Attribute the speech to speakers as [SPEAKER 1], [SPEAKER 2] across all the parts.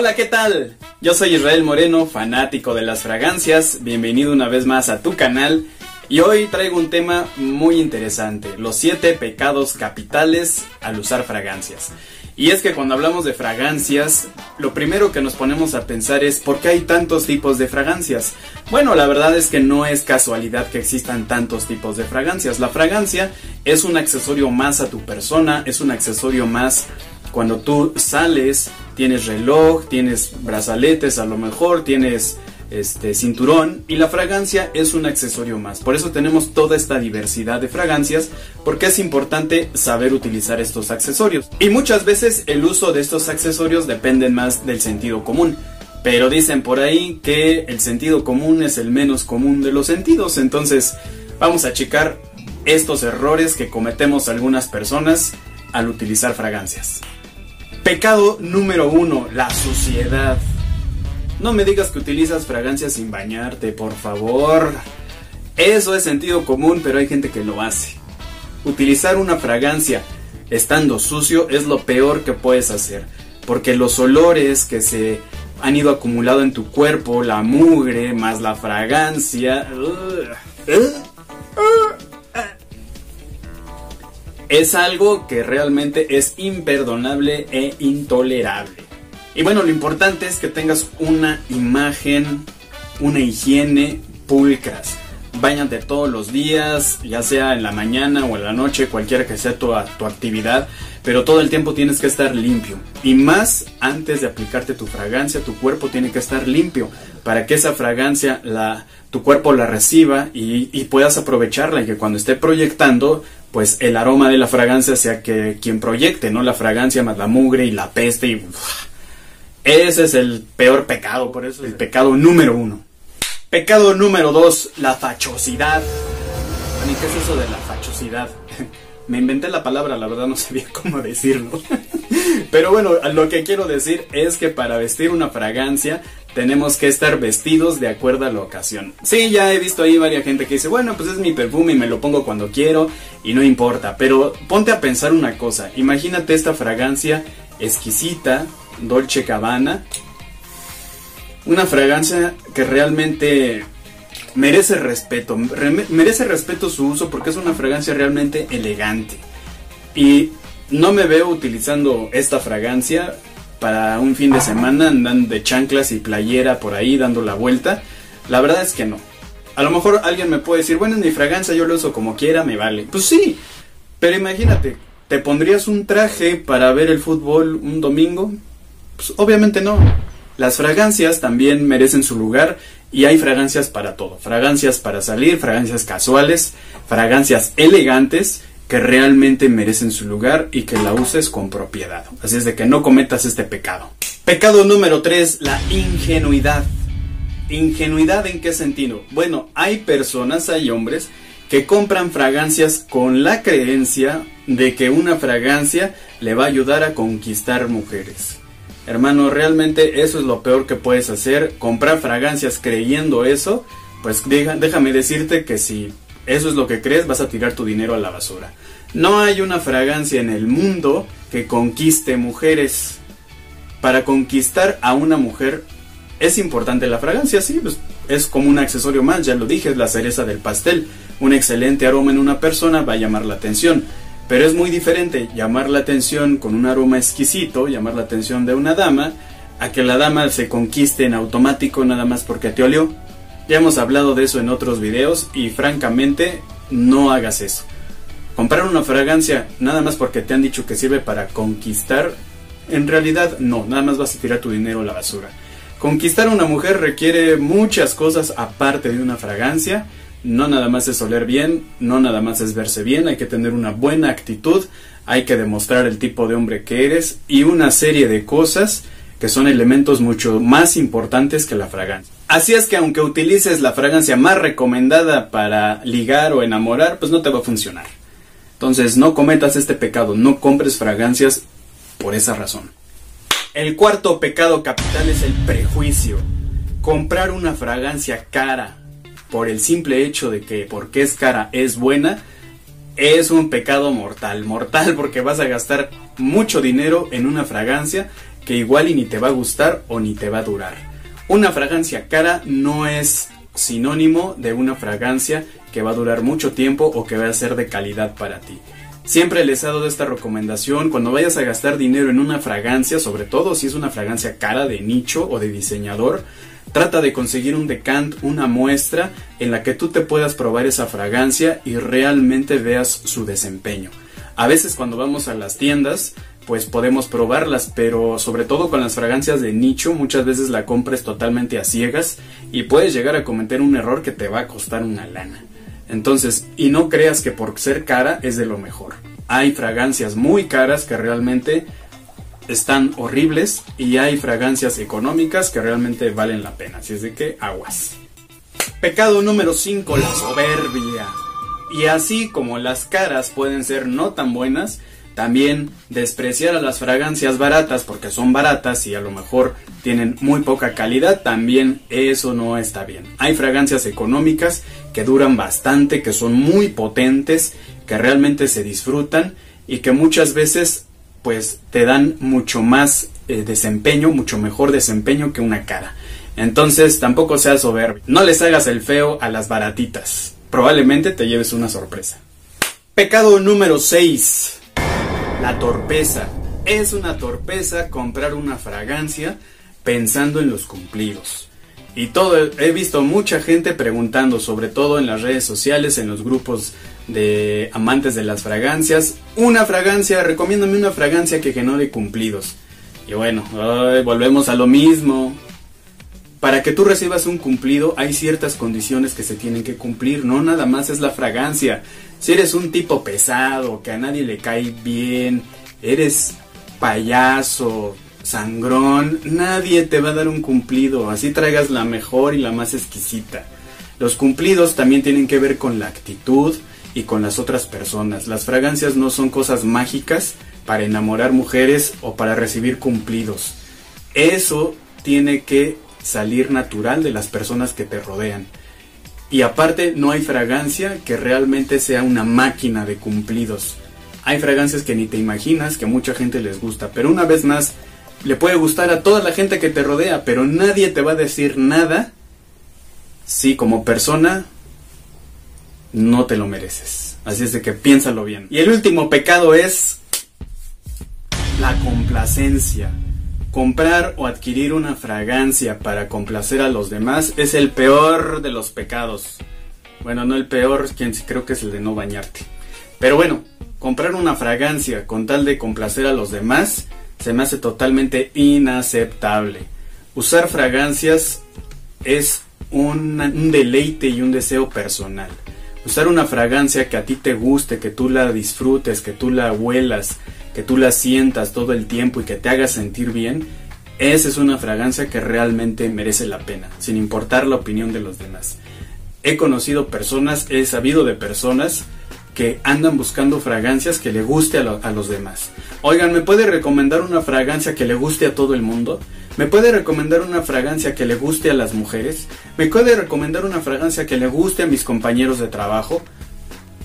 [SPEAKER 1] Hola, ¿qué tal? Yo soy Israel Moreno, fanático de las fragancias. Bienvenido una vez más a tu canal. Y hoy traigo un tema muy interesante, los 7 pecados capitales al usar fragancias. Y es que cuando hablamos de fragancias, lo primero que nos ponemos a pensar es ¿por qué hay tantos tipos de fragancias? Bueno, la verdad es que no es casualidad que existan tantos tipos de fragancias. La fragancia es un accesorio más a tu persona, es un accesorio más cuando tú sales, tienes reloj, tienes brazaletes a lo mejor, tienes este cinturón y la fragancia es un accesorio más. Por eso tenemos toda esta diversidad de fragancias porque es importante saber utilizar estos accesorios. Y muchas veces el uso de estos accesorios depende más del sentido común. Pero dicen por ahí que el sentido común es el menos común de los sentidos. Entonces vamos a checar estos errores que cometemos algunas personas al utilizar fragancias. Pecado número uno, la suciedad. No me digas que utilizas fragancias sin bañarte, por favor. Eso es sentido común, pero hay gente que lo hace. Utilizar una fragancia estando sucio es lo peor que puedes hacer, porque los olores que se han ido acumulando en tu cuerpo, la mugre más la fragancia, es algo que realmente es imperdonable e intolerable. Y bueno, lo importante es que tengas una imagen, una higiene pulcras. Báñate todos los días, ya sea en la mañana o en la noche, cualquiera que sea tu, tu actividad, pero todo el tiempo tienes que estar limpio. Y más antes de aplicarte tu fragancia, tu cuerpo tiene que estar limpio para que esa fragancia la, tu cuerpo la reciba y, y puedas aprovecharla y que cuando esté proyectando pues el aroma de la fragancia sea que quien proyecte, no la fragancia más la mugre y la peste y ese es el peor pecado, por eso es el pecado número uno. Pecado número dos, la fachosidad. ¿qué es eso de la fachosidad? Me inventé la palabra, la verdad no sabía cómo decirlo. Pero bueno, lo que quiero decir es que para vestir una fragancia tenemos que estar vestidos de acuerdo a la ocasión. Sí, ya he visto ahí varias gente que dice, bueno, pues es mi perfume y me lo pongo cuando quiero y no importa. Pero ponte a pensar una cosa, imagínate esta fragancia exquisita, Dolce Cabana. Una fragancia que realmente merece respeto. merece respeto su uso porque es una fragancia realmente elegante. Y no me veo utilizando esta fragancia para un fin de semana andando de chanclas y playera por ahí dando la vuelta. La verdad es que no. A lo mejor alguien me puede decir, bueno, mi fragancia, yo lo uso como quiera, me vale. Pues sí, pero imagínate, ¿te pondrías un traje para ver el fútbol un domingo? Pues obviamente no. Las fragancias también merecen su lugar y hay fragancias para todo. Fragancias para salir, fragancias casuales, fragancias elegantes que realmente merecen su lugar y que la uses con propiedad. Así es de que no cometas este pecado. Pecado número 3, la ingenuidad. ¿Ingenuidad en qué sentido? Bueno, hay personas, hay hombres que compran fragancias con la creencia de que una fragancia le va a ayudar a conquistar mujeres. Hermano, realmente eso es lo peor que puedes hacer. Comprar fragancias creyendo eso, pues déjame decirte que si eso es lo que crees, vas a tirar tu dinero a la basura. No hay una fragancia en el mundo que conquiste mujeres. Para conquistar a una mujer es importante la fragancia, sí, pues es como un accesorio más, ya lo dije, es la cereza del pastel. Un excelente aroma en una persona va a llamar la atención. Pero es muy diferente llamar la atención con un aroma exquisito, llamar la atención de una dama, a que la dama se conquiste en automático nada más porque te olió. Ya hemos hablado de eso en otros videos y francamente no hagas eso. Comprar una fragancia nada más porque te han dicho que sirve para conquistar, en realidad no, nada más vas a tirar tu dinero a la basura. Conquistar a una mujer requiere muchas cosas aparte de una fragancia no nada más es oler bien, no nada más es verse bien, hay que tener una buena actitud, hay que demostrar el tipo de hombre que eres y una serie de cosas que son elementos mucho más importantes que la fragancia. Así es que aunque utilices la fragancia más recomendada para ligar o enamorar, pues no te va a funcionar. Entonces no cometas este pecado, no compres fragancias por esa razón. El cuarto pecado capital es el prejuicio. Comprar una fragancia cara, por el simple hecho de que porque es cara es buena, es un pecado mortal. Mortal porque vas a gastar mucho dinero en una fragancia que igual y ni te va a gustar o ni te va a durar. Una fragancia cara no es sinónimo de una fragancia que va a durar mucho tiempo o que va a ser de calidad para ti. Siempre les he dado esta recomendación, cuando vayas a gastar dinero en una fragancia, sobre todo si es una fragancia cara de nicho o de diseñador, trata de conseguir un decant, una muestra en la que tú te puedas probar esa fragancia y realmente veas su desempeño. A veces cuando vamos a las tiendas pues podemos probarlas, pero sobre todo con las fragancias de nicho, muchas veces la compras totalmente a ciegas y puedes llegar a cometer un error que te va a costar una lana. Entonces, y no creas que por ser cara es de lo mejor. Hay fragancias muy caras que realmente están horribles y hay fragancias económicas que realmente valen la pena. Así es de que aguas. Pecado número 5, la soberbia. Y así como las caras pueden ser no tan buenas, también despreciar a las fragancias baratas porque son baratas y a lo mejor tienen muy poca calidad, también eso no está bien. Hay fragancias económicas que duran bastante, que son muy potentes, que realmente se disfrutan y que muchas veces pues te dan mucho más eh, desempeño, mucho mejor desempeño que una cara. Entonces tampoco seas soberbio. No les hagas el feo a las baratitas. Probablemente te lleves una sorpresa. Pecado número 6 la torpeza. Es una torpeza comprar una fragancia pensando en los cumplidos. Y todo, he visto mucha gente preguntando, sobre todo en las redes sociales, en los grupos de amantes de las fragancias, una fragancia, recomiéndame una fragancia que genere cumplidos. Y bueno, volvemos a lo mismo. Para que tú recibas un cumplido hay ciertas condiciones que se tienen que cumplir, no nada más es la fragancia. Si eres un tipo pesado, que a nadie le cae bien, eres payaso, sangrón, nadie te va a dar un cumplido, así traigas la mejor y la más exquisita. Los cumplidos también tienen que ver con la actitud y con las otras personas. Las fragancias no son cosas mágicas para enamorar mujeres o para recibir cumplidos. Eso tiene que salir natural de las personas que te rodean. Y aparte no hay fragancia que realmente sea una máquina de cumplidos. Hay fragancias que ni te imaginas que mucha gente les gusta, pero una vez más le puede gustar a toda la gente que te rodea, pero nadie te va a decir nada si como persona no te lo mereces. Así es de que piénsalo bien. Y el último pecado es la complacencia. Comprar o adquirir una fragancia para complacer a los demás es el peor de los pecados. Bueno, no el peor, quien creo que es el de no bañarte. Pero bueno, comprar una fragancia con tal de complacer a los demás se me hace totalmente inaceptable. Usar fragancias es un, un deleite y un deseo personal. Usar una fragancia que a ti te guste, que tú la disfrutes, que tú la huelas, que tú la sientas todo el tiempo y que te haga sentir bien, esa es una fragancia que realmente merece la pena, sin importar la opinión de los demás. He conocido personas, he sabido de personas que andan buscando fragancias que le guste a, los demás. Oigan, ¿me puede recomendar una fragancia que le guste a todo el mundo? ¿Me puede recomendar una fragancia que le guste a las mujeres? ¿Me puede recomendar una fragancia que le guste a mis compañeros de trabajo?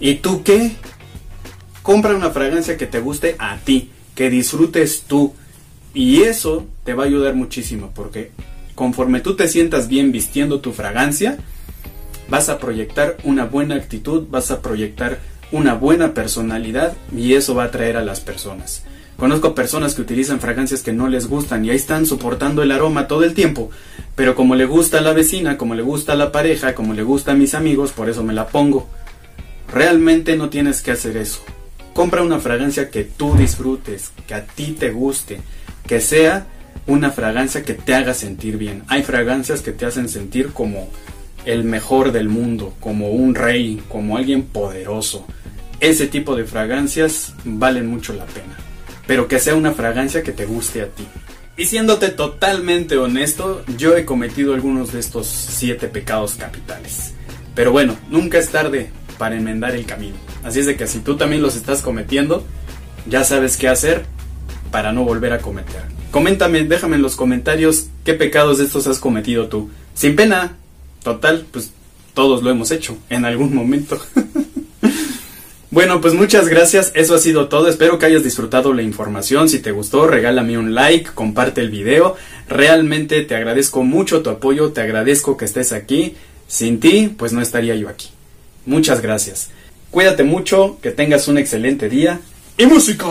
[SPEAKER 1] ¿Y tú qué? Compra una fragancia que te guste a ti, que disfrutes tú. Y eso te va a ayudar muchísimo porque conforme tú te sientas bien vistiendo tu fragancia, vas a proyectar una buena actitud, vas a proyectar una buena personalidad y eso va a atraer a las personas. Conozco personas que utilizan fragancias que no les gustan y ahí están soportando el aroma todo el tiempo, pero como le gusta a la vecina, como le gusta a la pareja, como le gusta a mis amigos, por eso me la pongo. Realmente no tienes que hacer eso. Compra una fragancia que tú disfrutes, que a ti te guste, que sea una fragancia que te haga sentir bien. Hay fragancias que te hacen sentir como el mejor del mundo, como un rey, como alguien poderoso. Ese tipo de fragancias valen mucho la pena. Pero que sea una fragancia que te guste a ti. Y siéndote totalmente honesto, yo he cometido algunos de estos siete pecados capitales. Pero bueno, nunca es tarde para enmendar el camino. Así es de que si tú también los estás cometiendo, ya sabes qué hacer para no volver a cometer. Coméntame, déjame en los comentarios qué pecados de estos has cometido tú. Sin pena. Total, pues todos lo hemos hecho en algún momento. Bueno, pues muchas gracias, eso ha sido todo, espero que hayas disfrutado la información, si te gustó regálame un like, comparte el video, realmente te agradezco mucho tu apoyo, te agradezco que estés aquí, sin ti pues no estaría yo aquí. Muchas gracias. Cuídate mucho, que tengas un excelente día y música.